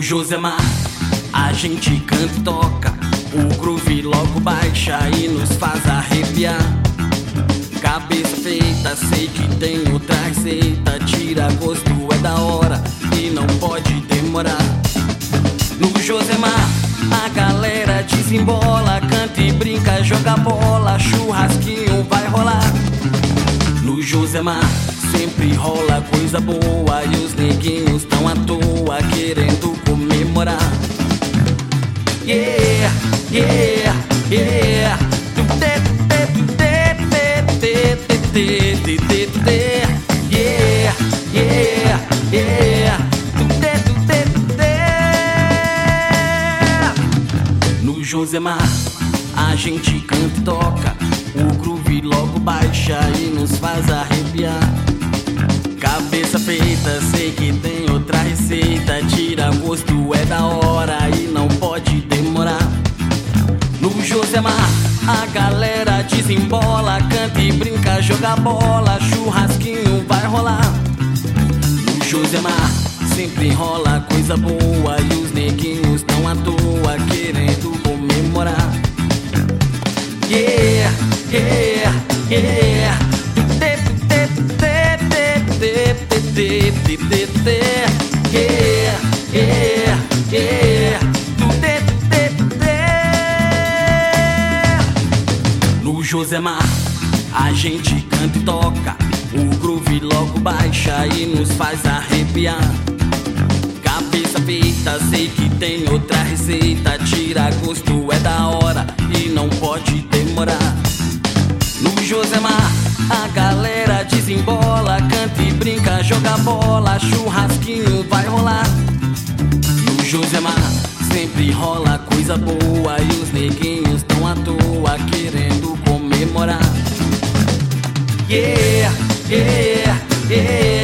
Josemar, a gente canta e toca. O groove logo baixa e nos faz arrepiar. Cabeça feita, sei que tem outra receita. Tira gosto, é da hora e não pode demorar. No Josemar, a galera desembola, canta e brinca, joga bola, churrasquinho vai rolar. No Josemar, sempre rola coisa boa e os neguinhos tão à Josemar, a gente canta e toca. O groove logo baixa e nos faz arrepiar. Cabeça feita, sei que tem outra receita. Tira gosto, é da hora e não pode demorar. No Josemar, a galera desembola, canta e brinca, joga bola, churrasquinho vai rolar. No Josemar, sempre rola coisa boa e os neguinhos tão à toa querendo No Josemar, a gente canta e toca. O groove logo baixa e nos faz arrepiar. Cabeça feita, sei que tem outra receita. Tira gosto, é da hora e não pode demorar. No Josemar, a galera desembola, canta e brinca, joga bola, churrasquinho vai rolar. No Josemar, sempre rola coisa boa e os neguinhos tão à toa querendo comemorar. Yeah, yeah, yeah.